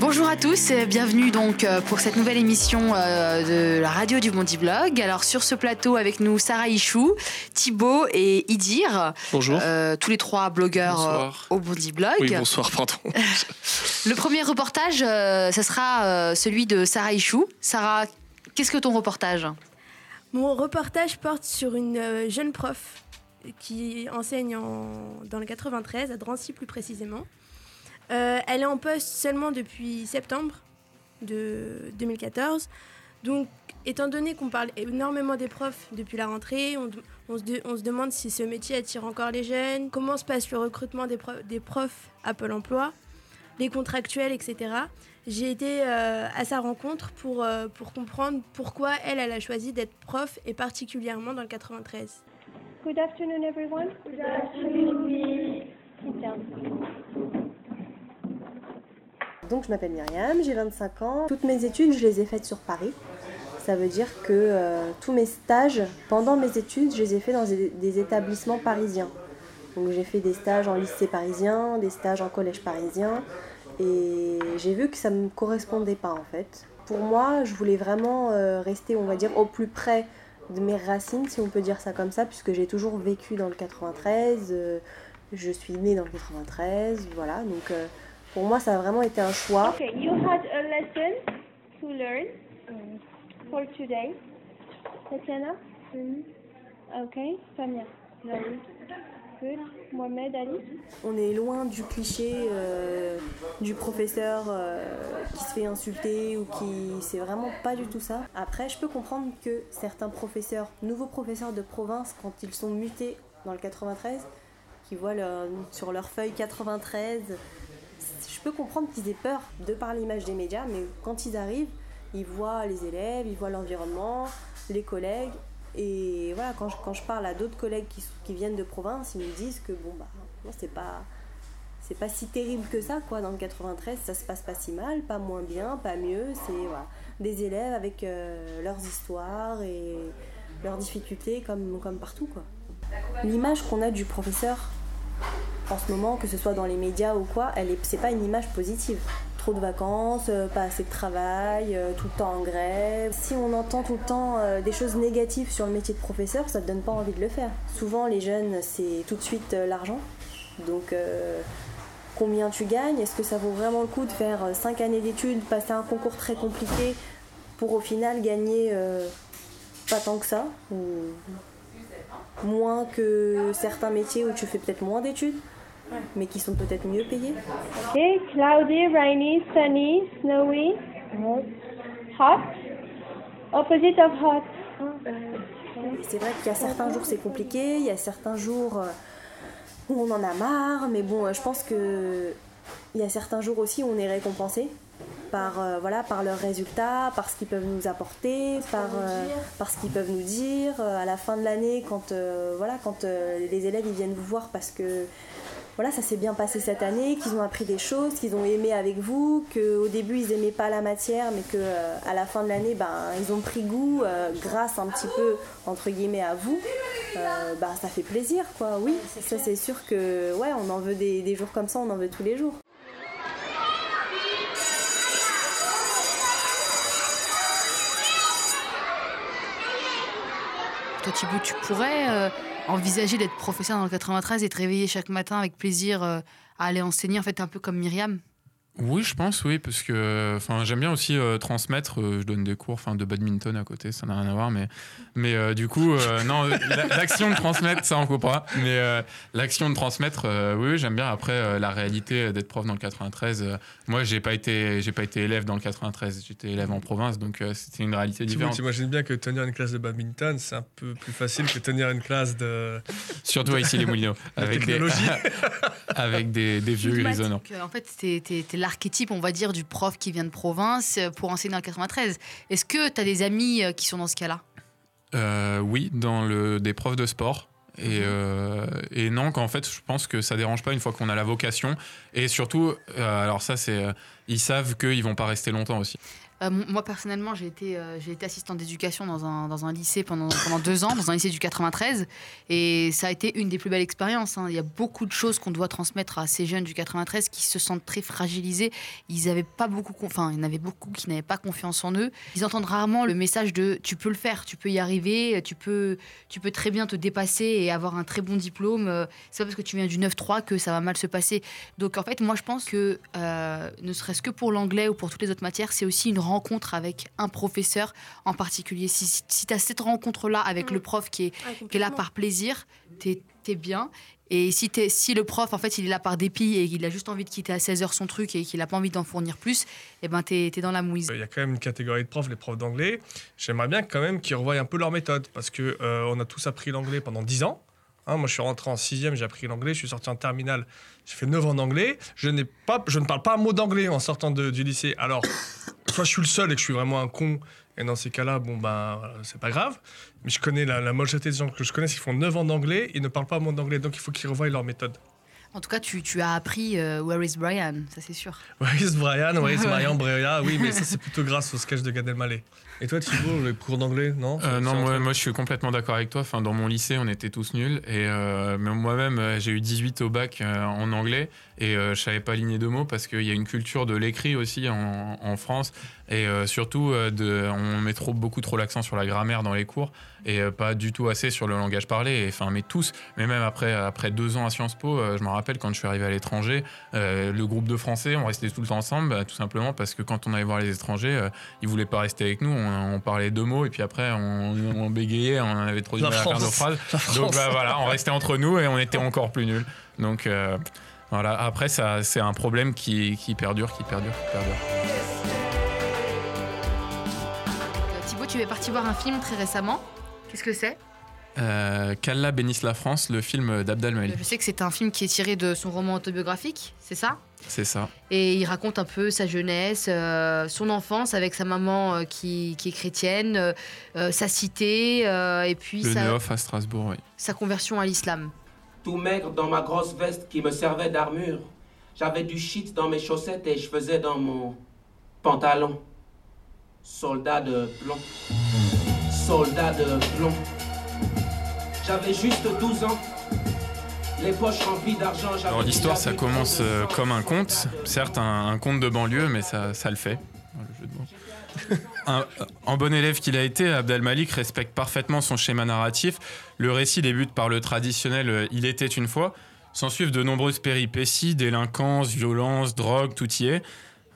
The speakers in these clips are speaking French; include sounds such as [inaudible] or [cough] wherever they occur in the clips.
Bonjour à tous, bienvenue donc euh, pour cette nouvelle émission euh, de la radio du Bondi Blog. Alors sur ce plateau avec nous Sarah Ichou, Thibaut et Idir. Bonjour. Euh, tous les trois blogueurs au Bondi Blog. Oui, bonsoir, pardon. [laughs] Le premier reportage, ce sera celui de Sarah Ichou. Sarah, qu'est-ce que ton reportage? Mon reportage porte sur une jeune prof qui enseigne dans le 93, à Drancy plus précisément. Euh, elle est en poste seulement depuis septembre de 2014. Donc, étant donné qu'on parle énormément des profs depuis la rentrée, on, se demande si ce métier attire encore les jeunes, comment se passe le recrutement des, des profs à Pôle emploi, les contractuels, etc. J'ai été euh, à sa rencontre pour, euh, pour comprendre pourquoi elle, elle a choisi d'être prof et particulièrement dans le 93. Good afternoon, everyone. Good afternoon. Donc je m'appelle Myriam, j'ai 25 ans. Toutes mes études, je les ai faites sur Paris. Ça veut dire que euh, tous mes stages pendant mes études, je les ai faits dans des, établissements parisiens. Donc j'ai fait des stages en lycée parisien, des stages en collège parisien. Et j'ai vu que ça ne me correspondait pas en fait. Pour moi, je voulais vraiment euh, rester, on va dire, au plus près de mes racines, si on peut dire ça comme ça, puisque j'ai toujours vécu dans le 93. Euh, je suis née dans le 93, voilà. Donc pour moi, ça a vraiment été un choix. Okay, you had a lesson to learn for today. Tatiana? Mm. Okay, Samia. Good. Mohamed Ali? On est loin du cliché euh, du professeur euh, qui se fait insulter ou qui. C'est vraiment pas du tout ça. Après, je peux comprendre que certains professeurs, nouveaux professeurs de province, quand ils sont mutés dans le 93, qui voient sur leur feuille 93 je peux comprendre qu'ils aient peur de par l'image des médias, mais quand ils arrivent, ils voient les élèves, ils voient l'environnement, les collègues. Et voilà, quand je, quand je parle à d'autres collègues qui, qui, viennent de province, ils me disent que bon, bah, c'est pas. C'est pas si terrible que ça, quoi. Dans le 93, ça se passe pas si mal, pas moins bien, pas mieux. C'est voilà, des élèves avec euh, leurs histoires et leurs difficultés, comme, comme partout, quoi. L'image qu'on a du professeur en ce moment, que ce soit dans les médias ou quoi, c'est pas une image positive. Trop de vacances, euh, pas assez de travail, euh, tout le temps en grève. Si on entend tout le temps euh, des choses négatives sur le métier de professeur, ça te donne pas envie de le faire. Souvent, les jeunes, c'est tout de suite l'argent. Donc, combien tu gagnes? Est-ce que ça vaut vraiment le coup de faire 5 années d'études, passer un concours très compliqué pour au final gagner pas tant que ça ou moins que certains métiers où tu fais peut-être moins d'études? Mais qui sont peut-être mieux payés. Ok, cloudy, rainy, sunny, snowy, hot, opposite of hot. C'est vrai qu'il y a certains jours c'est compliqué, il y a certains jours euh, où on en a marre, mais bon, euh, je pense que il y a certains jours aussi où on est récompensé par euh, voilà par leurs résultats, par ce qu'ils peuvent nous apporter, par, par ce qu'ils peuvent nous dire à la fin de l'année quand voilà quand les élèves ils viennent vous voir parce que voilà, ça s'est bien passé cette année, qu'ils ont appris des choses, qu'ils ont aimé avec vous, qu'au début ils n'aimaient pas la matière, mais qu'à euh, la fin de l'année, ben, ils ont pris goût euh, grâce un petit peu, entre guillemets, à vous. Euh, ben, ça fait plaisir, quoi. Oui, ça c'est sûr que, ouais, on en veut des, jours comme ça, on en veut tous les jours. Toi, Thibaut, tu pourrais envisager d'être professeur dans le 93 et te réveiller chaque matin avec plaisir euh, à aller enseigner, en fait, un peu comme Myriam oui, je pense, oui, parce que enfin, j'aime bien aussi euh, transmettre. Euh, je donne des cours enfin, de badminton à côté, ça n'a rien à voir, mais, mais euh, du coup, [laughs] non, l'action de transmettre, ça en coupe pas. Mais l'action de transmettre, oui, j'aime bien. Après, la réalité d'être prof dans le 93, moi, j'ai pas été, j'ai pas été élève dans le 93, j'étais élève en province, donc c'était une réalité différente. Tu imagines bien que tenir une classe de badminton, c'est un peu plus facile que tenir une classe de. [laughs] Surtout ici les Moulineaux, avec, des, [laughs] avec des, des vieux grisonnants. En fait, c'était là archétype, on va dire, du prof qui vient de province euh, pour enseigner en 93. Est-ce que tu as des amis euh, qui sont dans ce cas-là? Euh, Oui, dans le, des profs de sport. Et, et, non, qu'en fait, je pense que ça dérange pas une fois qu'on a la vocation. Et surtout, alors ça, c'est, ils savent qu'ils vont pas rester longtemps aussi. Euh, moi, personnellement, j'ai été, euh, été assistante d'éducation dans un, dans un lycée pendant, pendant deux ans, dans un lycée du 93. Et ça a été une des plus belles expériences. hein. Il y a beaucoup de choses qu'on doit transmettre à ces jeunes du 93 qui se sentent très fragilisés. Ils avaient pas beaucoup, enfin, il y en avait beaucoup qui n'avaient pas confiance en eux. Ils entendent rarement le message de tu peux le faire, tu peux y arriver, tu peux, tu peux très bien te dépasser et avoir un très bon diplôme. Euh, C'est pas parce que tu viens du 9-3 que ça va mal se passer. Donc en fait, moi je pense que ne serait-ce que pour l'anglais ou pour toutes les autres matières, c'est aussi une rencontre avec un professeur en particulier. Si, si, tu as cette rencontre-là avec Mm. le prof qui est, Ah, qui est là par plaisir, t'es es bien. Et si, le prof, en fait, il est là par dépit et qu'il a juste envie de quitter à 16h son truc et qu'il n'a pas envie d'en fournir plus, eh ben t'es es dans la mouise. Il y a quand même une catégorie de profs, les profs d'anglais. J'aimerais bien quand même qu'ils revoient un peu leur méthode parce que euh, on a tous appris l'anglais pendant 10 ans. Hein, moi, je suis rentré en sixième, j'ai appris l'anglais. Je suis sorti en terminale, j'ai fait 9 ans d'anglais. Je n'ai pas, je ne parle pas un mot d'anglais en sortant de- du lycée. Alors, soit je suis le seul et que je suis vraiment un con, et dans ces cas-là, bon ben, voilà, c'est pas grave. Mais je connais la, la majorité des gens que je connais qui font 9 ans d'anglais, ils ne parlent pas un mot d'anglais, donc il faut qu'ils revoient leur méthode. En tout cas, tu, tu as appris euh, Where is Brian, ça c'est sûr. [laughs] Where is Brian, where is [laughs] Marion Brea? Oui, mais ça, c'est plutôt grâce au sketch de Gad Elmaleh. Et toi, Thibaut, les cours d'anglais, non? Euh, non, moi, je suis complètement d'accord avec toi. Enfin, dans mon lycée, on était tous nuls. Et euh, mais moi-même, j'ai eu 18 au bac euh, en anglais et euh, je savais pas aligner deux mots parce qu'il y a une culture de l'écrit aussi en, en France. Et euh, surtout, euh, de, on met trop, beaucoup trop l'accent sur la grammaire dans les cours et pas du tout assez sur le langage parlé. Enfin, mais tous, mais même après, après deux ans à Sciences Po, je me rappelle quand je suis arrivé à l'étranger, le groupe de Français, on restait tout le temps ensemble, bah, tout simplement parce que quand on allait voir les étrangers, ils voulaient pas rester avec nous. On, on parlait deux mots et puis après, on, on bégayait, on avait trop du mal à faire nos phrases. Donc bah, voilà, on restait entre nous et on était encore plus nuls. Donc euh, voilà, après, ça, c'est un problème qui, qui perdure, qui perdure, qui perdure. Euh, Thibaut, tu es parti voir un film très récemment. Qu'est-ce que c'est? Euh, Qu'Allah bénisse la France, le film d'Abdel Malik. Je sais que c'est un film qui est tiré de son roman autobiographique, c'est ça? C'est ça. Et il raconte un peu sa jeunesse, euh, son enfance avec sa maman euh, qui, qui est chrétienne, sa cité, et puis Le sa, Neuf à Strasbourg, oui. sa conversion à l'islam. Tout maigre dans ma grosse veste qui me servait d'armure. J'avais du shit dans mes chaussettes et je faisais dans mon pantalon. Soldat de plomb. Soldat de plomb. J'avais juste 12 ans. Les poches remplies d'argent. Alors l'histoire, ça commence euh, comme un conte, certes un, un conte de banlieue, mais ça, ça le fait. Oh, le jeu de mots. [laughs] Un- en bon élève qu'il a été, Abdel Malik respecte parfaitement son schéma narratif. Le récit débute par le traditionnel euh, Il était une fois. S'en suivent de nombreuses péripéties, délinquance, violence, drogue, tout y est.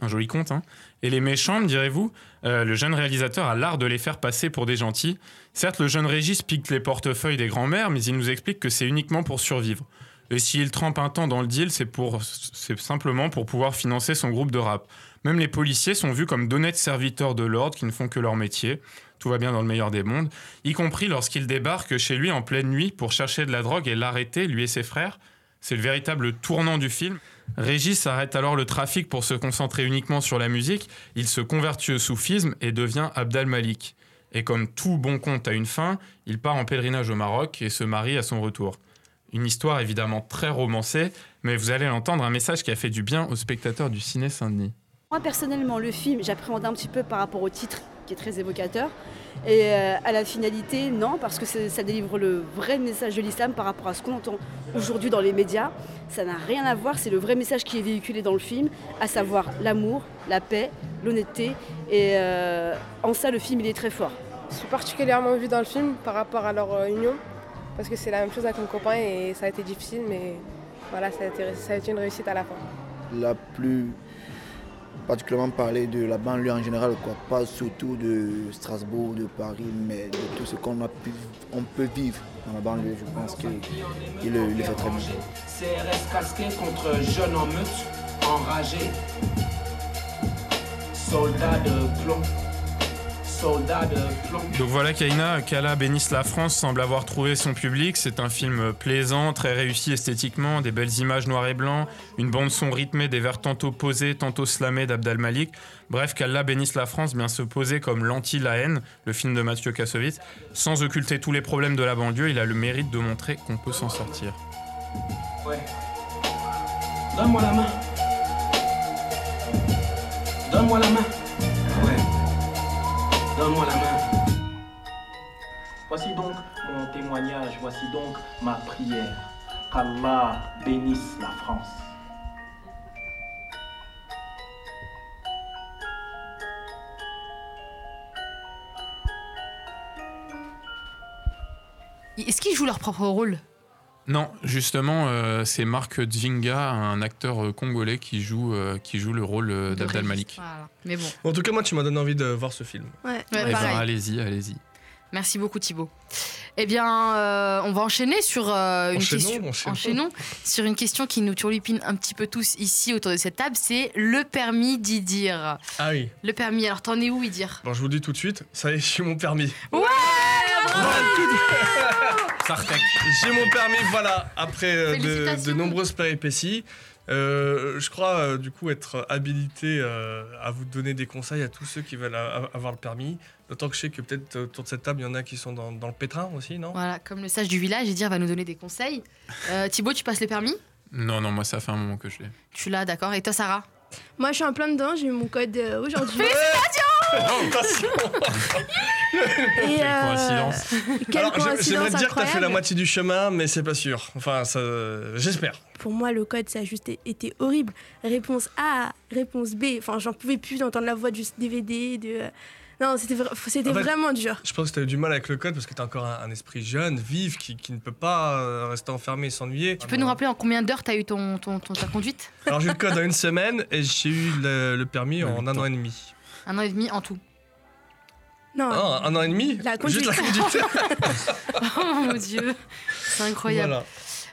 Un joli conte, hein. Et les méchants, direz-vous Euh, Le jeune réalisateur a l'art de les faire passer pour des gentils. Certes, le jeune Régis pique les portefeuilles des grands-mères, mais il nous explique que c'est uniquement pour survivre. Et s'il trempe un temps dans le deal, c'est simplement pour pouvoir financer son groupe de rap. Même les policiers sont vus comme d'honnêtes serviteurs de l'ordre qui ne font que leur métier. Tout va bien dans le meilleur des mondes, y compris lorsqu'il débarque chez lui en pleine nuit pour chercher de la drogue et l'arrêter, lui et ses frères. C'est le véritable tournant du film. Régis arrête alors le trafic pour se concentrer uniquement sur la musique. Il se convertit au soufisme et devient Abdal Malik. Et comme tout bon conte a une fin, il part en pèlerinage au Maroc et se marie à son retour. Une histoire évidemment très romancée, mais vous allez l'entendre, un message qui a fait du bien aux spectateurs du ciné Saint-Denis. Moi personnellement, le film, j'appréhende un petit peu par rapport au titre qui est très évocateur. Et euh, à la finalité, non, parce que c'est- ça délivre le vrai message de l'islam par rapport à ce qu'on entend aujourd'hui dans les médias. Ça n'a rien à voir, c'est le vrai message qui est véhiculé dans le film, à savoir l'amour, la paix, l'honnêteté. Et euh, en ça, le film, il est très fort. Je suis particulièrement vue dans le film par rapport à leur euh, union, parce que c'est la même chose avec mon copain et ça a été difficile, mais voilà, ça a été, ça a été une réussite à la fin. la plus particulièrement parler de la banlieue en général, quoi. pas surtout de Strasbourg, de Paris, mais de tout ce qu'on a pu, on peut vivre dans la banlieue. Je pense qu'il il le fait très bien. CRS casqué contre jeunes en meute, enragés. Soldats de plomb. Soldats de plomb. Donc voilà Kaina, Kala bénisse la France semble avoir trouvé son public. C'est un film plaisant, très réussi esthétiquement, des belles images noir et blanc, une bande son rythmée, des vers tantôt posés, tantôt slamés d'Abdal Malik. Bref, qu'Allah bénisse la France vient se poser comme l'anti-la haine, le film de Mathieu Kassovitz. Sans occulter tous les problèmes de la banlieue, il a le mérite de montrer qu'on peut s'en sortir. Ouais. Donne-moi la main. Donne-moi la main. Ouais. Donne-moi la main. Voici donc mon témoignage, voici donc ma prière. Qu'Allah bénisse la France. Est-ce qu'ils jouent leur propre rôle? Non, justement, euh, c'est Marc Djinga, un acteur euh, congolais qui joue, euh, qui joue le rôle d'Abdel. Malik. Voilà. Mais bon, En tout cas, moi, tu m'as donné envie de voir ce film. Ouais. Ouais, Eh ben, allez-y, allez-y. Merci beaucoup Thibaut. Eh bien, euh, on va enchaîner sur euh, une Enchaînons, question. enchaînons. enchaînons sur une question qui nous turlupine un petit peu tous ici autour de cette table. C'est le permis d'y dire. Ah oui. Le permis. Alors, t'en es où y dire Bon, je vous le dis tout de suite, ça y est, j'ai mon permis. Ouais. Sartek. J'ai mon permis, voilà, après euh, de nombreuses péripéties. Euh, je crois euh, du coup être habilité euh, à vous donner des conseils à tous ceux qui veulent avoir le permis. D'autant que je sais que peut-être autour de cette table, il y en a qui sont dans, dans le pétrin aussi, non? Voilà, comme le sage du village, y dire va nous donner des conseils. Euh, Thibaut, tu passes le permis? Non, non, moi, ça fait un moment que je l'ai. Tu l'as, d'accord. Et toi, Sarah? Moi, je suis en plein dedans. J'ai eu mon code euh, aujourd'hui. Et, Quelle euh, coïncidence. Quelle Alors, coïncidence j'aimerais te dire que t'as fait la incroyable. moitié du chemin, mais c'est pas sûr. Enfin, ça, j'espère. Pour moi, le code, ça a juste été horrible. Réponse A, réponse B. Enfin, j'en pouvais plus d'entendre la voix du DVD. De... Non, c'était vra- c'était En fait, vraiment dur. Je pense que t'as eu du mal avec le code parce que t'as encore un, un esprit jeune, vif, qui, qui ne peut pas euh, rester enfermé et s'ennuyer. Tu peux nous rappeler en combien d'heures t'as eu ton, ton, ton- ta conduite? Alors j'ai eu le code en une semaine et j'ai eu le, le permis Ouais, en un an et demi. Un an et demi en tout. Non, Ah, un an et demi La conduite. Juste la conduite. [laughs] Oh mon dieu, c'est incroyable. Voilà.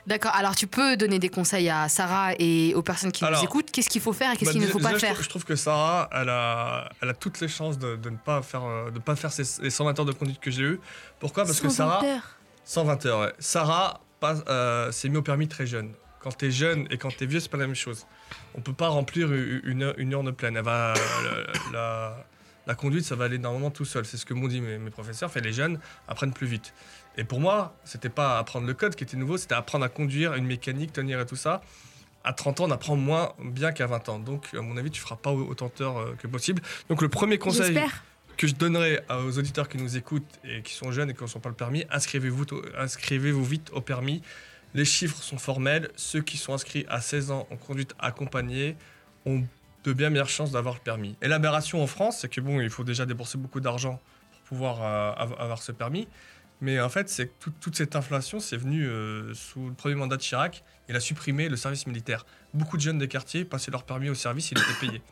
D'accord, alors tu peux donner des conseils à Sarah et aux personnes qui Alors, nous écoutent. Qu'est-ce qu'il faut faire et qu'est-ce Bah, qu'il ne déjà- faut pas je faire trouve- Je trouve que Sarah, elle a, elle a toutes les chances de, de ne pas faire, euh, de pas faire ces, les 120 heures de conduite que j'ai eu. Pourquoi? Parce que 120 Sarah, heures. 120 heures, ouais. Sarah euh, s'est mis au permis très jeune. Quand t'es jeune et quand t'es vieux, c'est pas la même chose. On peut pas remplir une, une urne pleine. Elle va, la, la- la conduite, ça va aller normalement tout seul. C'est ce que m'ont dit mes, mes professeurs. Fait les jeunes apprennent plus vite. Et pour moi, c'était pas apprendre le code qui était nouveau, c'était apprendre à conduire, une mécanique, tenir et tout ça. À 30 ans, on apprend moins bien qu'à 20 ans. Donc, à mon avis, tu feras pas autant d'heures euh, que possible. Donc, le premier conseil que je donnerais aux auditeurs qui nous écoutent et qui sont jeunes et qui ne sont pas le permis, inscrivez-vous vite au permis. Les chiffres sont formels. Ceux qui sont inscrits à 16 ans en conduite accompagnée ont de bien meilleures chances d'avoir le permis. Et en France, c'est que bon, il faut déjà débourser beaucoup d'argent pour pouvoir euh, av- avoir ce permis. Mais en fait, c'est tout- toute cette inflation, c'est venu euh, sous le premier mandat de Chirac. Il a supprimé le service militaire. Beaucoup de jeunes des quartiers passaient leur permis au service, ils étaient payés.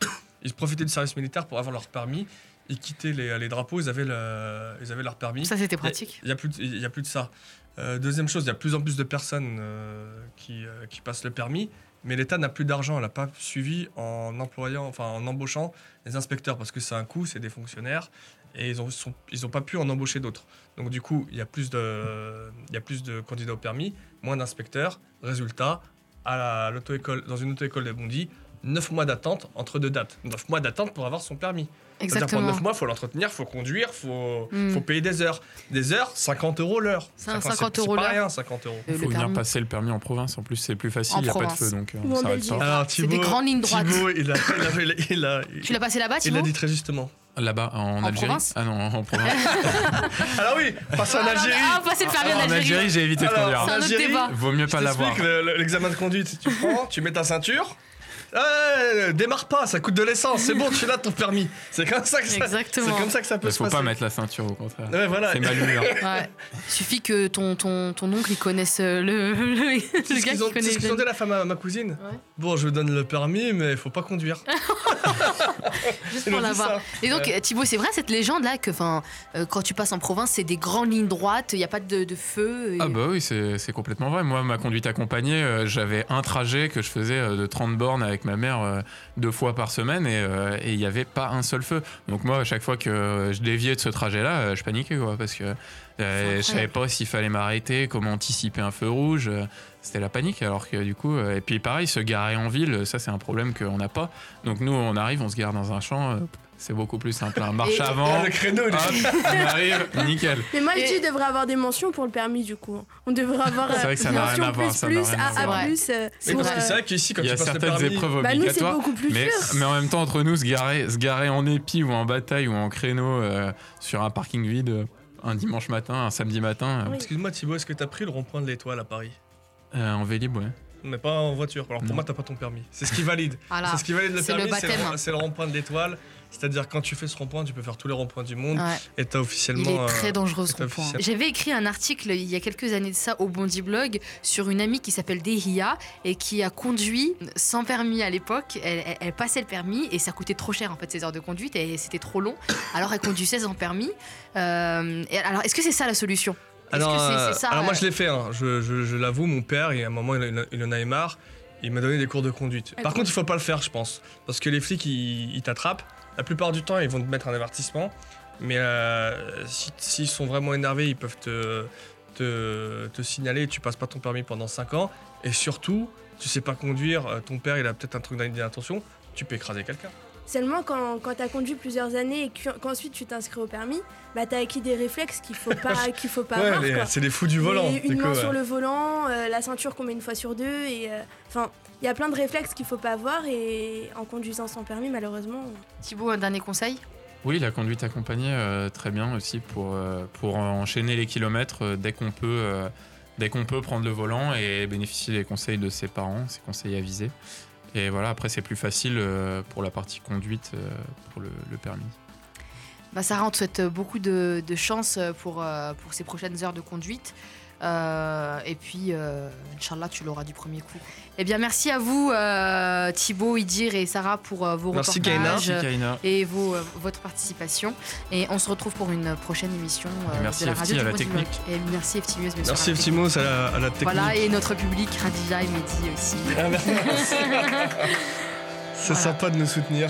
Ils profitaient du service militaire pour avoir leur permis. Ils quittaient les, les drapeaux, ils avaient, le- ils avaient leur permis. Ça, c'était pratique. Il n'y a, plus de- il y a plus de ça. Euh, deuxième chose, il y a de plus en plus de personnes euh, qui, euh, qui passent le permis, mais l'État n'a plus d'argent. Elle n'a pas suivi en employant, enfin en embauchant les inspecteurs parce que c'est un coût, c'est des fonctionnaires et ils n'ont sont, ils ont pas pu en embaucher d'autres. Donc du coup, il y a plus de, il y a plus de candidats au permis, moins d'inspecteurs. Résultat, à la- à l'auto-école, dans une auto-école de Bondy, 9 mois d'attente entre deux dates. 9 mois d'attente pour avoir son permis. C'est-à-dire Exactement. pendant 9 mois, il faut l'entretenir, il faut conduire, il faut, Mm. faut payer des heures. Des heures, 50 euros l'heure. C'est un 50 50 c'est euros pas l'heure. rien, 50 euros. Il faut venir permis. passer le permis en province. En plus, c'est plus facile. En Il n'y a pas de province. feu, donc euh, ça va être Belgique. ça. Alors, C'est des grandes lignes droites. Thibaut, il a, il a- il a- il a- [laughs] Tu l'as passé là-bas, il Thibaut a dit très justement. Là-bas, en, En Algérie province Ah non, en province. [laughs] Alors oui, passer en Algérie. Ah, passer le permis en en Algérie. Algérie, j'ai évité de Alors, conduire. C'est un autre Algérie, débat. Vaut mieux pas l'avoir. l'examen de conduite, tu prends, tu mets ta ceinture. Ouais, démarre pas, ça coûte de l'essence, c'est bon, tu l'as ton permis. C'est comme ça que ça, Exactement. c'est comme ça que ça peut Il se faut passer. pas mettre la ceinture, au contraire. Ouais, voilà. C'est mal hein. [laughs] Ouais. Suffit que ton, ton, ton oncle il connaisse euh, le, [laughs] le, C'est gars qui ont, connaît c'est ce les qu'ils ont jeunes. dit à la femme à ma cousine. Ouais. Bon, je vous donne le permis, mais il faut pas conduire. [laughs] Juste pour l'avoir. Et donc, Ouais. Thibaut, c'est vrai cette légende là que enfin, euh, quand tu passes en province, c'est des grandes lignes droites, il n'y a pas de, de feu. et- Ah bah oui, c'est c'est complètement vrai. Moi, ma conduite accompagnée, euh, j'avais un trajet que je faisais euh, de 30 bornes avec ma mère euh, deux fois par semaine et euh, il n'y avait pas un seul feu. Donc moi, à chaque fois que je déviais de ce trajet-là, euh, je paniquais quoi, parce que je savais pas s'il fallait m'arrêter, comment anticiper un feu rouge. C'était la panique. Alors que du coup, et puis pareil, se garer en ville, ça c'est un problème qu'on n'a pas. Donc nous, on arrive, on se gare dans un champ. C'est beaucoup plus simple. hein. Marche Et- avant, Le créneau, hop, on arrive, nickel. Mais moi, je Et- devrait avoir des mentions pour le permis, du coup. On devrait avoir C'est vrai que ça n'a rien mention à voir, plus plus, à euh, euh, c'est vrai qu'ici, quand Il y tu a certaines permis, épreuves Bah, nous, c'est obligatoires. beaucoup plus mais, sûr. mais en même temps, entre nous, se garer, se garer en épi ou en bataille ou en créneau euh, sur un parking vide euh, un dimanche matin, un samedi matin, euh, Oui. Excuse-moi Thibaut, est-ce que t'as pris le rond-point de l'étoile à Paris? Euh, en vélib, ouais. Mais pas en voiture. Alors pour Non. moi, t'as pas ton permis. C'est ce qui valide. Voilà. C'est ce qui valide le permis, le, c'est le rond-point de l'étoile. C'est-à-dire quand tu fais ce rond-point, tu peux faire tous les ronds-points du monde Ouais. et t'as officiellement. Il est euh, très dangereux ce rond-point. officiel. J'avais écrit un article il y a quelques années de ça au Bondi Blog sur une amie qui s'appelle Dehia et qui a conduit sans permis à l'époque. Elle, elle- elle passait le permis et ça coûtait trop cher en fait ses heures de conduite et c'était trop long. Alors elle conduisait sans permis. Euh, et alors est-ce que c'est ça la solution? Alors, que euh, ça alors moi je l'ai fait, hein. je, je- je l'avoue, mon père, il y a un moment il, en a- il en avait marre, il m'a donné des cours de conduite. Par contre il faut pas le faire je pense, parce que les flics ils, ils t'attrapent, la plupart du temps ils vont te mettre un avertissement, mais euh, si- s'ils sont vraiment énervés ils peuvent te signaler, tu passes pas ton permis pendant 5 ans, et surtout tu sais pas conduire, euh, ton père il a peut-être un truc d'intention, tu peux écraser quelqu'un. Seulement, quand, quand tu as conduit plusieurs années et que- qu'ensuite tu t'inscris au permis, bah, tu as acquis des réflexes qu'il faut pas, [laughs] qu'il faut pas Ouais, avoir. c'est les fous du volant. Et une coup, main ouais. sur le volant, euh, la ceinture qu'on met une fois sur deux. et euh, Enfin, il y a plein de réflexes qu'il faut pas avoir et en conduisant sans permis, malheureusement. Thibaut, un dernier conseil? Oui, la conduite accompagnée, euh, très bien aussi pour, euh, pour enchaîner les kilomètres euh, dès qu'on peut, euh, dès qu'on peut prendre le volant et bénéficier des conseils de ses parents, ses conseils avisés. Et voilà, après c'est plus facile euh, pour la partie conduite, euh, pour le, permis. Bah, Sarah, on te souhaite beaucoup de, de chance pour, euh, pour ces prochaines heures de conduite. Euh, et puis, euh, Inch'Allah, tu l'auras du premier coup. Eh bien, merci à vous, euh, Thibaut, Idir et Sarah, pour euh, vos Merci, Kaina. reportages Merci Kaina. et vos, euh, votre participation. Et on se retrouve pour une prochaine émission euh, merci, de la FT, radio à du la technique. Et merci. Merci à la Eftimos à la, à la technique. Voilà, et notre public, Radija et Mehdi aussi. Ah, merci. [laughs] C'est Voilà. sympa de nous soutenir.